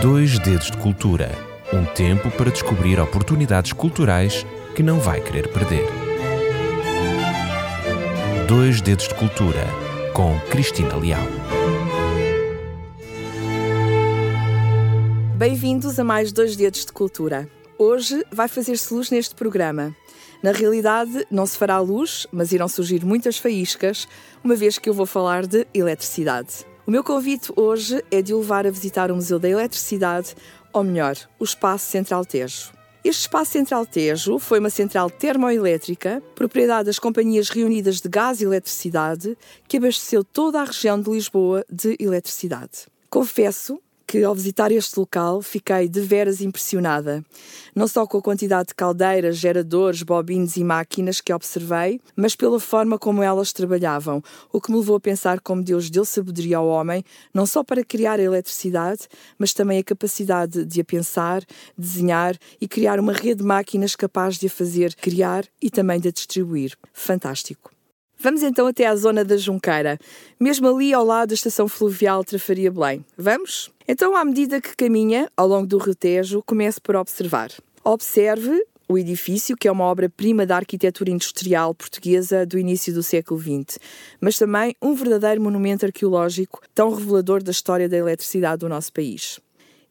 Dois Dedos de Cultura um tempo para descobrir oportunidades culturais que não vai querer perder. Dois Dedos de Cultura com Cristina Leal. Bem-vindos a mais Dois Dedos de Cultura. Hoje vai fazer-se luz neste programa. Na realidade, não se fará luz, mas irão surgir muitas faíscas, uma vez que eu vou falar de eletricidade. O meu convite hoje é de o levar a visitar o Museu da Eletricidade, ou melhor, o Espaço Central Tejo. Este Espaço Central Tejo foi uma central termoelétrica, propriedade das Companhias Reunidas de Gás e Eletricidade, que abasteceu toda a região de Lisboa de eletricidade. Confesso que ao visitar este local fiquei de veras impressionada, não só com a quantidade de caldeiras, geradores, bobinos e máquinas que observei, mas pela forma como elas trabalhavam, o que me levou a pensar como Deus deu sabedoria ao homem, não só para criar a eletricidade, mas também a capacidade de a pensar, desenhar e criar uma rede de máquinas capaz de a fazer criar e também de a distribuir. Fantástico. Vamos então até à zona da Junqueira, mesmo ali ao lado da estação fluvial Trafaria Belém. Vamos? Então, à medida que caminha ao longo do Rio Tejo, comece por observar. Observe o edifício, que é uma obra-prima da arquitetura industrial portuguesa do início do século XX, mas também um verdadeiro monumento arqueológico tão revelador da história da eletricidade do nosso país.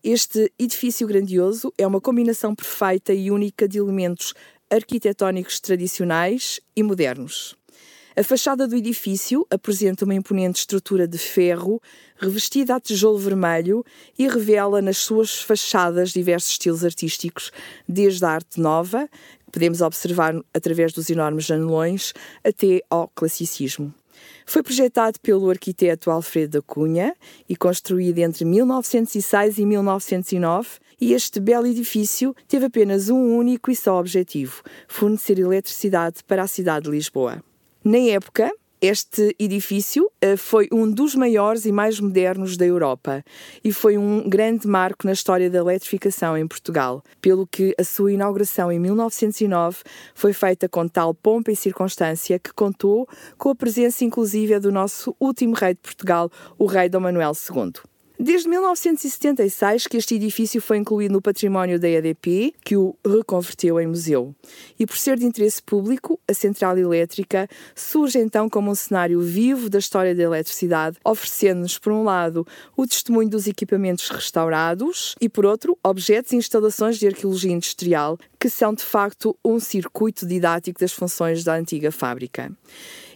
Este edifício grandioso é uma combinação perfeita e única de elementos arquitetónicos tradicionais e modernos. A fachada do edifício apresenta uma imponente estrutura de ferro revestida a tijolo vermelho e revela nas suas fachadas diversos estilos artísticos, desde a arte nova, que podemos observar através dos enormes janelões, até ao classicismo. Foi projetado pelo arquiteto Alfredo da Cunha e construído entre 1906 e 1909, e este belo edifício teve apenas um único e só objetivo: fornecer eletricidade para a cidade de Lisboa. Na época, este edifício uh, foi um dos maiores e mais modernos da Europa e foi um grande marco na história da eletrificação em Portugal, pelo que a sua inauguração em 1909 foi feita com tal pompa e circunstância que contou com a presença inclusive do nosso último rei de Portugal, o rei Dom Manuel II. Desde 1976 que este edifício foi incluído no património da EDP, que o reconverteu em museu. E por ser de interesse público, a central elétrica surge então como um cenário vivo da história da eletricidade, oferecendo-nos, por um lado, o testemunho dos equipamentos restaurados e, por outro, objetos e instalações de arqueologia industrial, que são de facto um circuito didático das funções da antiga fábrica.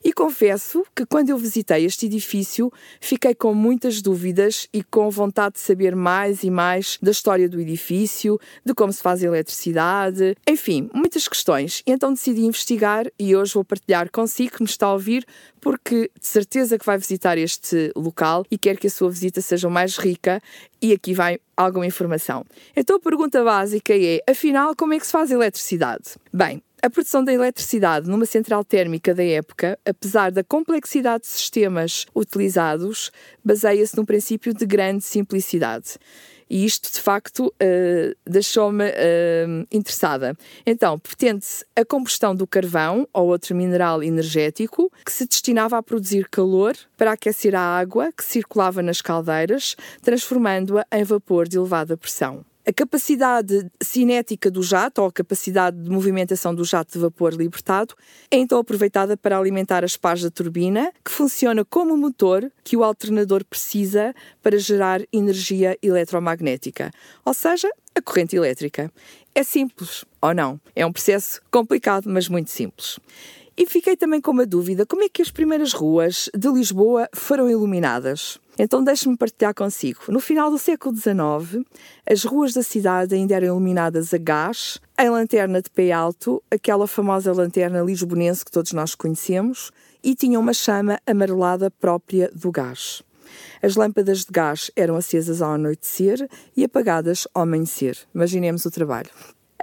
E confesso que quando eu visitei este edifício fiquei com muitas dúvidas e com vontade de saber mais e mais da história do edifício, de como se faz eletricidade, enfim, muitas questões. E então decidi investigar e hoje vou partilhar consigo que me está a ouvir, porque de certeza que vai visitar este local e quer que a sua visita seja mais rica. E aqui vai alguma informação. Então a pergunta básica é: afinal, como é que se faz eletricidade? Bem, a produção da eletricidade numa central térmica da época, apesar da complexidade de sistemas utilizados, baseia-se num princípio de grande simplicidade. E isto, de facto, uh, deixou-me uh, interessada. Então, pretende-se a combustão do carvão ou outro mineral energético que se destinava a produzir calor para aquecer a água que circulava nas caldeiras, transformando-a em vapor de elevada pressão. A capacidade cinética do jato, ou a capacidade de movimentação do jato de vapor libertado, é então aproveitada para alimentar as pás da turbina, que funciona como motor que o alternador precisa para gerar energia eletromagnética, ou seja, a corrente elétrica. É simples, ou não? É um processo complicado, mas muito simples. E fiquei também com uma dúvida: como é que as primeiras ruas de Lisboa foram iluminadas? Então deixe-me partilhar consigo. No final do século XIX, as ruas da cidade ainda eram iluminadas a gás, em lanterna de pé alto, aquela famosa lanterna lisbonense que todos nós conhecemos, e tinham uma chama amarelada própria do gás. As lâmpadas de gás eram acesas ao anoitecer e apagadas ao amanhecer. Imaginemos o trabalho.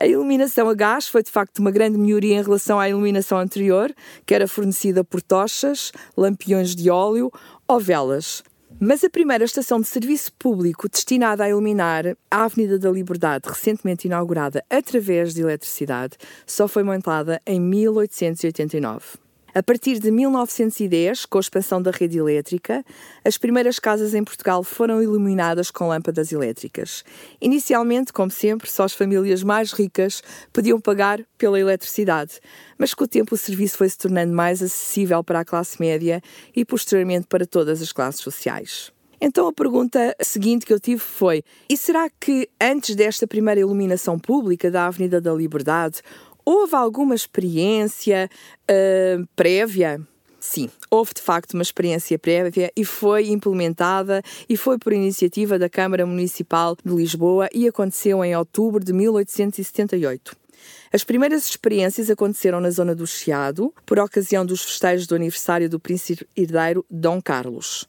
A iluminação a gás foi de facto uma grande melhoria em relação à iluminação anterior, que era fornecida por tochas, lampiões de óleo ou velas. Mas a primeira estação de serviço público destinada a iluminar a Avenida da Liberdade, recentemente inaugurada através de eletricidade, só foi montada em 1889. A partir de 1910, com a expansão da rede elétrica, as primeiras casas em Portugal foram iluminadas com lâmpadas elétricas. Inicialmente, como sempre, só as famílias mais ricas podiam pagar pela eletricidade, mas com o tempo o serviço foi se tornando mais acessível para a classe média e posteriormente para todas as classes sociais. Então a pergunta seguinte que eu tive foi: e será que antes desta primeira iluminação pública da Avenida da Liberdade houve alguma experiência uh, prévia? Sim, houve de facto uma experiência prévia e foi implementada e foi por iniciativa da Câmara Municipal de Lisboa e aconteceu em outubro de 1878. As primeiras experiências aconteceram na zona do Chiado, por ocasião dos festejos do aniversário do príncipe herdeiro Dom Carlos.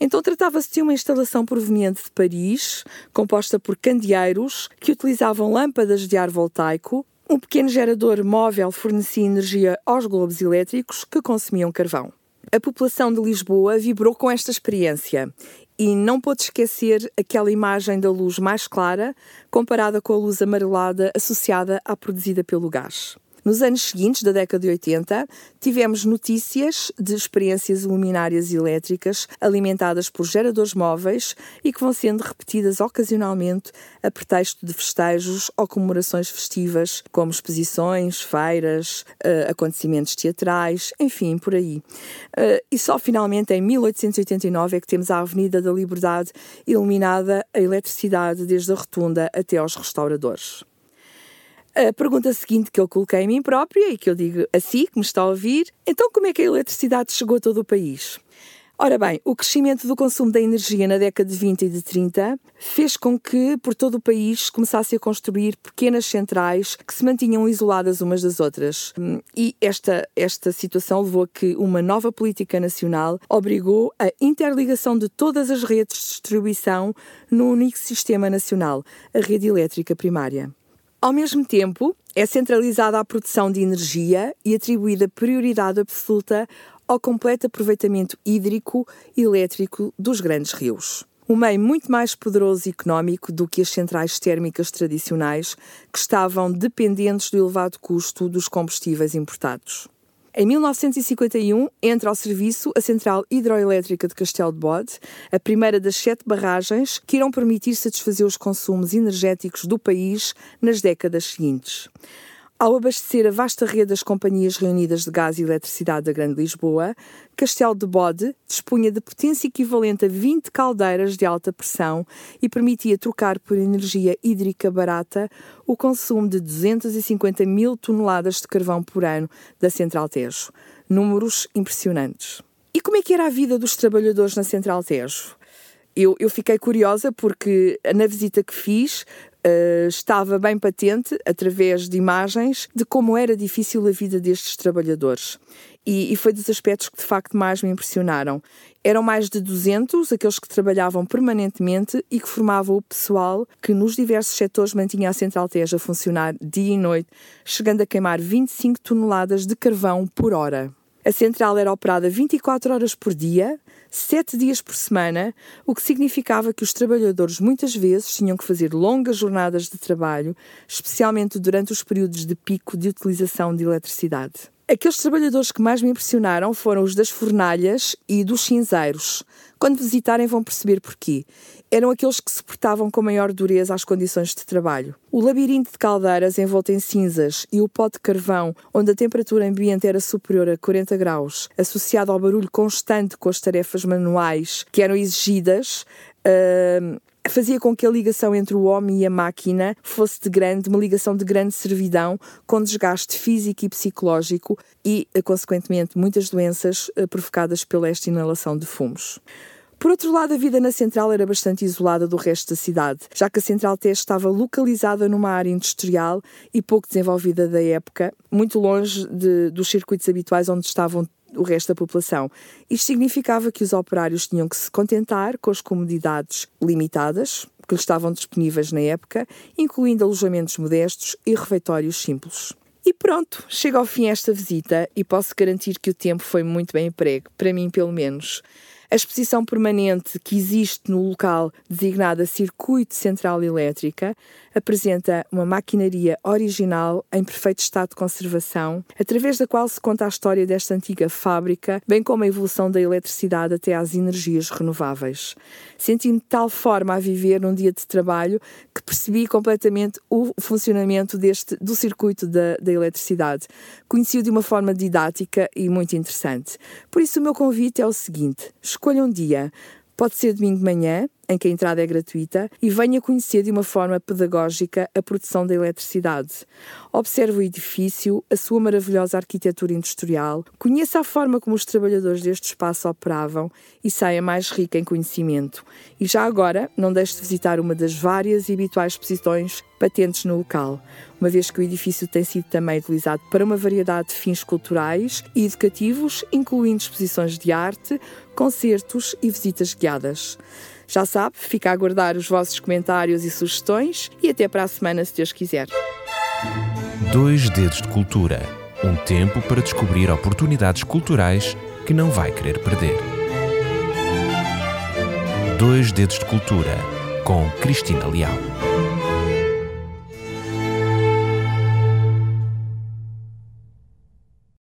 Então tratava-se de uma instalação proveniente de Paris, composta por candeeiros que utilizavam lâmpadas de ar voltaico. Um pequeno gerador móvel fornecia energia aos globos elétricos que consumiam carvão. A população de Lisboa vibrou com esta experiência e não pôde esquecer aquela imagem da luz mais clara comparada com a luz amarelada associada à produzida pelo gás. Nos anos seguintes, da década de 80, tivemos notícias de experiências luminárias elétricas alimentadas por geradores móveis e que vão sendo repetidas ocasionalmente a pretexto de festejos ou comemorações festivas, como exposições, feiras, uh, acontecimentos teatrais, enfim, por aí. Uh, e só finalmente em 1889 é que temos a Avenida da Liberdade iluminada a eletricidade desde a rotunda até aos restauradores. A pergunta seguinte que eu coloquei a mim própria e que eu digo a si, que me está a ouvir, então como é que a eletricidade chegou a todo o país? Ora bem, o crescimento do consumo da energia na década de 20 e de 30 fez com que, por todo o país, começasse a construir pequenas centrais que se mantinham isoladas umas das outras. E esta, esta situação levou a que uma nova política nacional obrigou a interligação de todas as redes de distribuição no único sistema nacional, a rede elétrica primária. Ao mesmo tempo, é centralizada a produção de energia e atribuída prioridade absoluta ao completo aproveitamento hídrico e elétrico dos grandes rios. Um meio muito mais poderoso e económico do que as centrais térmicas tradicionais, que estavam dependentes do elevado custo dos combustíveis importados. Em 1951, entra ao serviço a Central Hidroelétrica de Castelo de Bode, a primeira das sete barragens que irão permitir satisfazer os consumos energéticos do país nas décadas seguintes. Ao abastecer a vasta rede das companhias reunidas de gás e eletricidade da Grande Lisboa, Castelo de Bode dispunha de potência equivalente a 20 caldeiras de alta pressão e permitia trocar por energia hídrica barata o consumo de 250 mil toneladas de carvão por ano da Central Tejo. Números impressionantes. E como é que era a vida dos trabalhadores na Central Tejo? Eu, eu, fiquei curiosa porque na visita que fiz uh, estava bem patente, através de imagens, de como era difícil a vida destes trabalhadores. E, e, foi dos aspectos que de facto mais me impressionaram. Eram mais de 200 aqueles que trabalhavam permanentemente e que formavam o pessoal que nos diversos setores mantinha a Central Teja a funcionar dia e noite, chegando a queimar 25 toneladas de carvão por hora. A central era operada 24 horas por dia, sete dias por semana, o que significava que os trabalhadores muitas vezes tinham que fazer longas jornadas de trabalho, especialmente durante os períodos de pico de utilização de eletricidade. Aqueles trabalhadores que mais me impressionaram foram os das fornalhas e dos cinzeiros. Quando visitarem vão perceber porquê. Eram aqueles que suportavam com maior dureza as condições de trabalho. O labirinto de caldeiras envolto em cinzas e o pó de carvão, onde a temperatura ambiente era superior a 40 graus, associado ao barulho constante com as tarefas manuais que eram exigidas, uh, fazia com que a ligação entre o homem e a máquina fosse de grande, uma ligação de grande servidão, com desgaste físico e psicológico e, eh, consequentemente, muitas doenças eh, provocadas pela esta inalação de fumos. Por outro lado, a vida na central era bastante isolada do resto da cidade, já que a Central T estava localizada numa área industrial e pouco desenvolvida da época, muito longe de, dos circuitos habituais onde estavam o resto da população. Isto significava que os operários tinham que se contentar com as comodidades limitadas que lhes estavam disponíveis na época, incluindo alojamentos modestos e refeitórios simples. E pronto, chega ao fim esta visita e posso garantir que o tempo foi muito bem emprego, para mim pelo menos. A exposição permanente que existe no local, designada Circuito Central Elétrica, apresenta uma maquinaria original em perfeito estado de conservação, através da qual se conta a história desta antiga fábrica, bem como a evolução da eletricidade até às energias renováveis. Senti-me de tal forma a viver num dia de trabalho que percebi completamente o funcionamento deste, do circuito da, da eletricidade. Conheci-o de uma forma didática e muito interessante. Por isso, o meu convite é o seguinte: escolha um dia. Pode ser domingo de manhã, em que a entrada é gratuita, e venha conhecer de uma forma pedagógica a produção da eletricidade. Observe o edifício, a sua maravilhosa arquitetura industrial, conheça a forma como os trabalhadores deste espaço operavam e saia mais rica em conhecimento. E já agora, não deixe de visitar uma das várias e habituais exposições patentes no local, uma vez que o edifício tem sido também utilizado para uma variedade de fins culturais e educativos, incluindo exposições de arte, concertos e visitas guiadas. Já sabe, fica a aguardar os vossos comentários e sugestões e até para a semana, se Deus quiser. Dois Dedos de Cultura um tempo para descobrir oportunidades culturais que não vai querer perder. Dois Dedos de Cultura com Cristina Leal.